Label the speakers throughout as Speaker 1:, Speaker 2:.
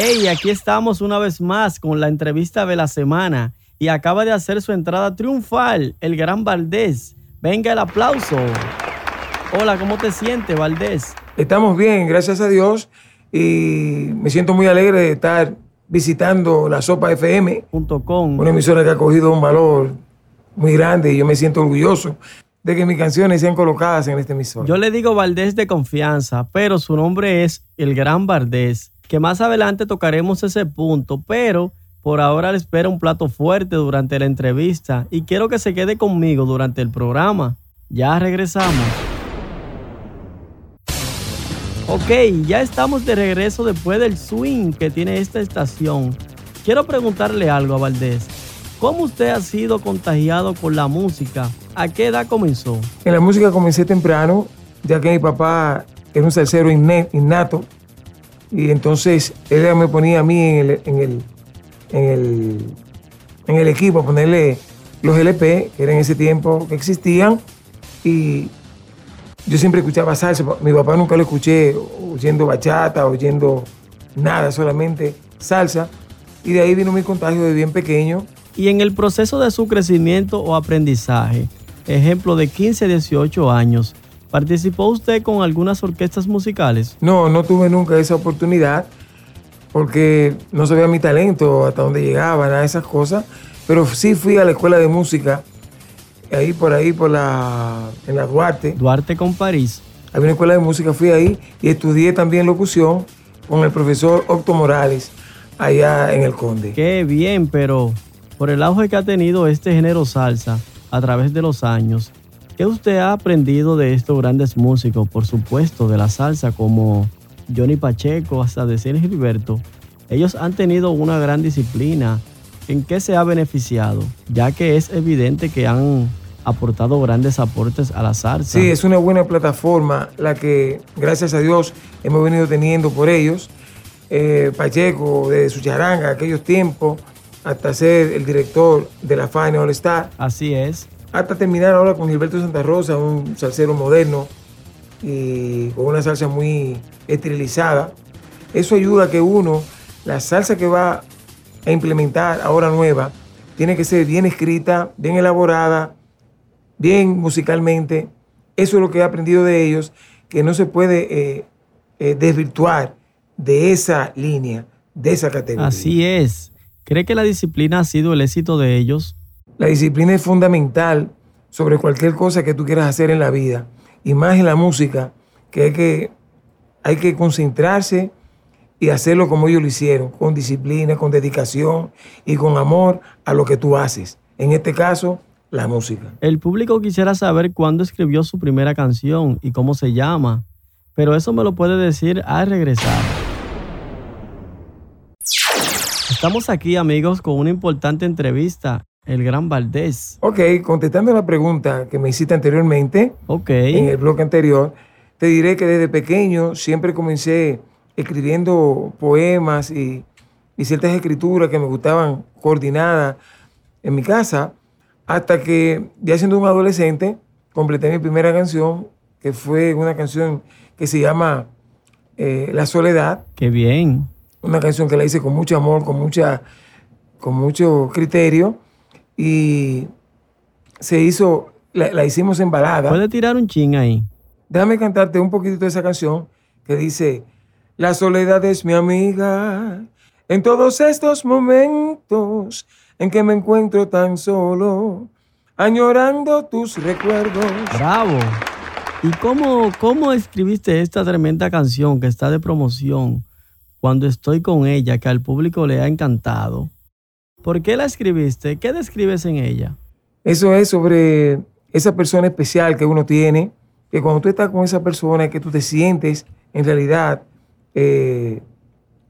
Speaker 1: Hey, aquí estamos una vez más con la entrevista de la semana y acaba de hacer su entrada triunfal el gran Valdés. Venga el aplauso. Hola, ¿cómo te sientes, Valdés?
Speaker 2: Estamos bien, gracias a Dios, y me siento muy alegre de estar visitando la Sopa FM.com, una emisora que ha cogido un valor muy grande y yo me siento orgulloso de que mis canciones sean colocadas en este emisora.
Speaker 1: Yo le digo Valdés de confianza, pero su nombre es el Gran Valdés, que más adelante tocaremos ese punto, pero por ahora le espera un plato fuerte durante la entrevista y quiero que se quede conmigo durante el programa. Ya regresamos. Ok, ya estamos de regreso después del swing que tiene esta estación. Quiero preguntarle algo a Valdés. ¿Cómo usted ha sido contagiado con la música? ¿A qué edad comenzó?
Speaker 2: En la música comencé temprano, ya que mi papá era un salsero innato. Y entonces él me ponía a mí en el, en el, en el, en el equipo a ponerle los LP, que eran en ese tiempo que existían. Y yo siempre escuchaba salsa. Mi papá nunca lo escuché oyendo bachata, oyendo nada, solamente salsa. Y de ahí vino mi contagio de bien pequeño.
Speaker 1: Y en el proceso de su crecimiento o aprendizaje, ejemplo de 15, 18 años, ¿participó usted con algunas orquestas musicales?
Speaker 2: No, no tuve nunca esa oportunidad porque no sabía mi talento, hasta dónde llegaba, nada de esas cosas. Pero sí fui a la escuela de música ahí por ahí, por la, en la Duarte.
Speaker 1: Duarte con París.
Speaker 2: Había una escuela de música, fui ahí y estudié también locución con el profesor Octo Morales, allá en el Conde.
Speaker 1: Qué bien, pero por el auge que ha tenido este género salsa a través de los años, ¿qué usted ha aprendido de estos grandes músicos? Por supuesto, de la salsa como Johnny Pacheco hasta de Sergio Gilberto. Ellos han tenido una gran disciplina, ¿En qué se ha beneficiado? Ya que es evidente que han aportado grandes aportes a la salsa.
Speaker 2: Sí, es una buena plataforma la que, gracias a Dios, hemos venido teniendo por ellos. Eh, Pacheco, de su charanga, aquellos tiempos, hasta ser el director de la Fine All Star.
Speaker 1: Así es.
Speaker 2: Hasta terminar ahora con Gilberto Santa Rosa, un salsero moderno y con una salsa muy esterilizada. Eso ayuda a que uno, la salsa que va a implementar ahora nueva, tiene que ser bien escrita, bien elaborada, bien musicalmente. Eso es lo que he aprendido de ellos, que no se puede eh, eh, desvirtuar de esa línea, de esa categoría.
Speaker 1: Así es. ¿Cree que la disciplina ha sido el éxito de ellos?
Speaker 2: La disciplina es fundamental sobre cualquier cosa que tú quieras hacer en la vida, y más en la música, que hay que, hay que concentrarse y hacerlo como ellos lo hicieron, con disciplina, con dedicación y con amor a lo que tú haces. En este caso, la música.
Speaker 1: El público quisiera saber cuándo escribió su primera canción y cómo se llama, pero eso me lo puede decir al regresar. Estamos aquí, amigos, con una importante entrevista, el gran Valdés.
Speaker 2: Ok, contestando la pregunta que me hiciste anteriormente,
Speaker 1: okay.
Speaker 2: en el blog anterior, te diré que desde pequeño siempre comencé escribiendo poemas y, ciertas escrituras que me gustaban coordinadas en mi casa, hasta que ya siendo un adolescente completé mi primera canción, que fue una canción que se llama eh, La Soledad.
Speaker 1: Qué bien.
Speaker 2: Una canción que la hice con mucho amor, con, mucha, con mucho criterio y se hizo, la, la hicimos en balada.
Speaker 1: ¿Puede tirar un ching ahí?
Speaker 2: Déjame cantarte un poquito de esa canción que dice... La soledad es mi amiga en todos estos momentos en que me encuentro tan solo, añorando tus recuerdos.
Speaker 1: Bravo. ¿Y cómo, cómo escribiste esta tremenda canción que está de promoción cuando estoy con ella, que al público le ha encantado? ¿Por qué la escribiste? ¿Qué describes en ella?
Speaker 2: Eso es sobre esa persona especial que uno tiene, que cuando tú estás con esa persona, que tú te sientes en realidad eh,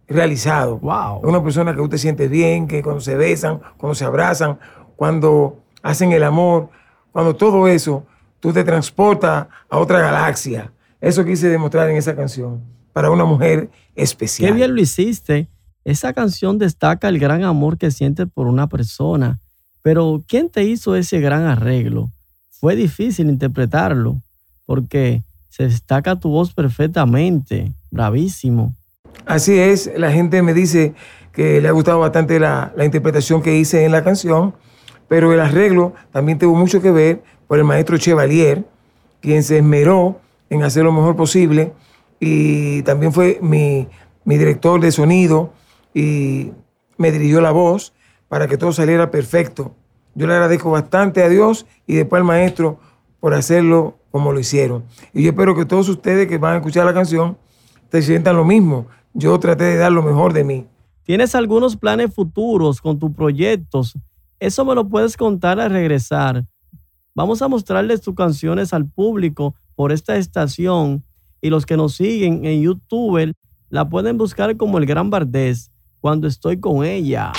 Speaker 2: realizado.
Speaker 1: Wow.
Speaker 2: Una persona que usted siente bien, que cuando se besan, cuando se abrazan, cuando hacen el amor, cuando todo eso, tú te transportas a otra galaxia. Eso quise demostrar en esa canción, para una mujer especial.
Speaker 1: Qué bien lo hiciste. Esa canción destaca el gran amor que sientes por una persona. Pero, ¿quién te hizo ese gran arreglo? Fue difícil interpretarlo, porque se destaca tu voz perfectamente. Bravísimo.
Speaker 2: Así es, la gente me dice que le ha gustado bastante la, interpretación que hice en la canción, pero el arreglo también tuvo mucho que ver por el maestro Chevalier, quien se esmeró en hacer lo mejor posible y también fue mi director de sonido y me dirigió la voz para que todo saliera perfecto. Yo le agradezco bastante a Dios y después al maestro por hacerlo como lo hicieron. Y yo espero que todos ustedes que van a escuchar la canción te sientan lo mismo. Yo traté de dar lo mejor de mí.
Speaker 1: ¿Tienes algunos planes futuros con tus proyectos? Eso me lo puedes contar al regresar. Vamos a mostrarles tus canciones al público por esta estación y los que nos siguen en YouTube la pueden buscar como el Gran Bardés cuando estoy con ella.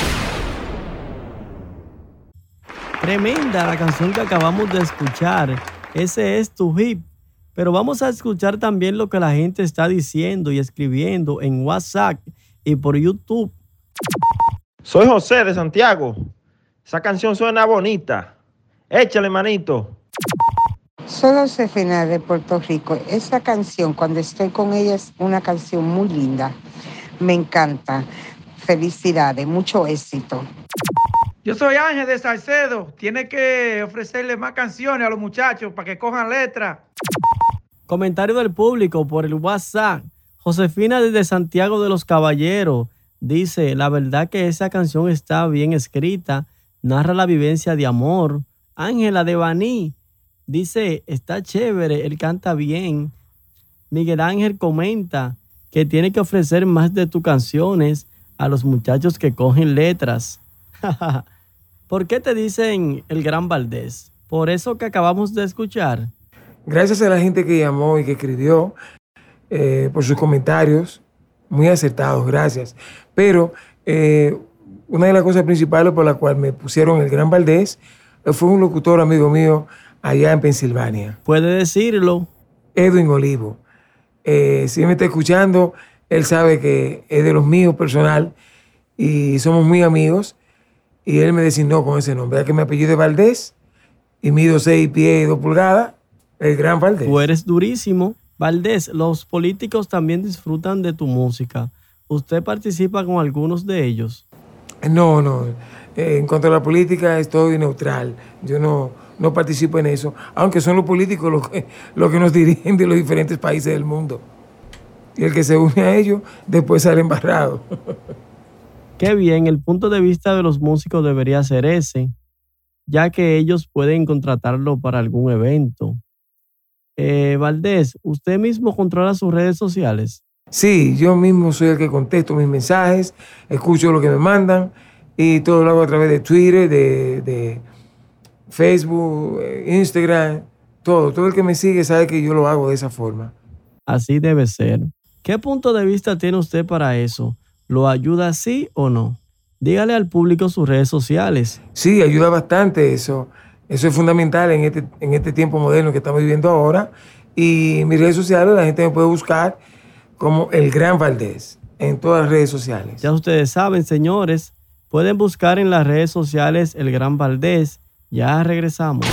Speaker 1: Tremenda la canción que acabamos de escuchar. Ese es tu hip. Pero vamos a escuchar también lo que la gente está diciendo y escribiendo en WhatsApp y por YouTube.
Speaker 3: Soy José de Santiago. Esa canción suena bonita. Échale, manito.
Speaker 4: Soy Josefina de Puerto Rico. Esa canción, cuando estoy con ella, es una canción muy linda. Me encanta. Felicidades, mucho éxito.
Speaker 5: Yo soy Ángel de Salcedo. Tiene que ofrecerle más canciones a los muchachos para que cojan letra.
Speaker 1: Comentario del público por el WhatsApp. Josefina desde Santiago de los Caballeros dice, la verdad que esa canción está bien escrita, narra la vivencia de amor. Ángela de Baní dice, está chévere, él canta bien. Miguel Ángel comenta que tiene que ofrecer más de tus canciones a los muchachos que cogen letras. ¿Por qué te dicen el Gran Valdés? Por eso que acabamos de escuchar.
Speaker 2: Gracias a la gente que llamó y que escribió, eh, por sus comentarios, muy acertados, gracias. Pero eh, una de las cosas principales por la cual me pusieron el Gran Valdés eh, fue un locutor amigo mío allá en Pensilvania.
Speaker 1: Puede decirlo.
Speaker 2: Edwin Olivo. si me está escuchando, él sabe que es de los míos personal y somos muy amigos. Y él me designó con ese nombre. Ya que me apellido de Valdés y mido 6 pies y 2 pulgadas, el gran Valdés.
Speaker 1: Tú eres durísimo. Valdés, los políticos también disfrutan de tu música. ¿Usted participa con algunos de ellos?
Speaker 2: No, no. En cuanto a la política, estoy neutral. Yo no, no participo en eso, aunque son los políticos los que, los que nos dirigen de los diferentes países del mundo. Y el que se une a ellos, después sale embarrado.
Speaker 1: Qué bien, el punto de vista de los músicos debería ser ese, ya que ellos pueden contratarlo para algún evento. Eh, Valdés, ¿usted mismo controla sus redes sociales?
Speaker 2: Sí, yo mismo soy el que contesto mis mensajes, escucho lo que me mandan y todo lo hago a través de Twitter, de, de Facebook, eh, Instagram, todo. Todo el que me sigue sabe que yo lo hago de esa forma.
Speaker 1: Así debe ser. ¿Qué punto de vista tiene usted para eso? ¿Lo ayuda sí o no? Dígale al público sus redes sociales.
Speaker 2: Sí, ayuda bastante eso. Eso es fundamental en este, en este tiempo moderno que estamos viviendo ahora. Y mis redes sociales, la gente me puede buscar como El Gran Valdés en todas las redes sociales.
Speaker 1: Ya ustedes saben, señores, pueden buscar en las redes sociales El Gran Valdés. Ya regresamos.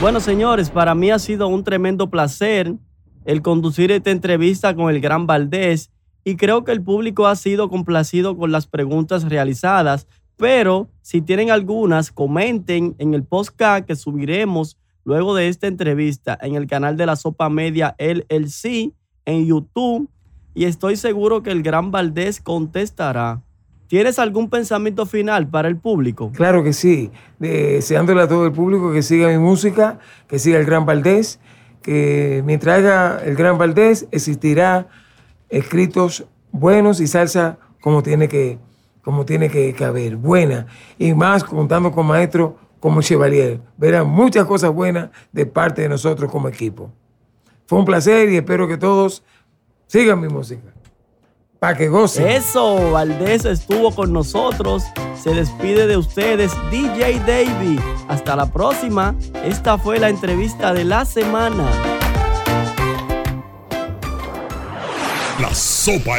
Speaker 1: Bueno, señores, para mí ha sido un tremendo placer el conducir esta entrevista con el Gran Valdés y creo que el público ha sido complacido con las preguntas realizadas, pero si tienen algunas, comenten en el podcast que subiremos luego de esta entrevista en el canal de la Sopa Media LLC en YouTube y estoy seguro que el Gran Valdés contestará. ¿Tienes algún pensamiento final para el público?
Speaker 2: Claro que sí, deseándole a todo el público que siga mi música, que siga el Gran Valdés, que mientras haga el Gran Valdés existirá escritos buenos y salsa como tiene que, como tiene que, haber, buena. Y más contando con maestros como Chevalier. Verán muchas cosas buenas de parte de nosotros como equipo. Fue un placer y espero que todos sigan mi música. Para que gocen.
Speaker 1: Eso, Valdés estuvo con nosotros. Se despide de ustedes, DJ Davey. Hasta la próxima. Esta fue la entrevista de la semana.
Speaker 6: la sopafm.com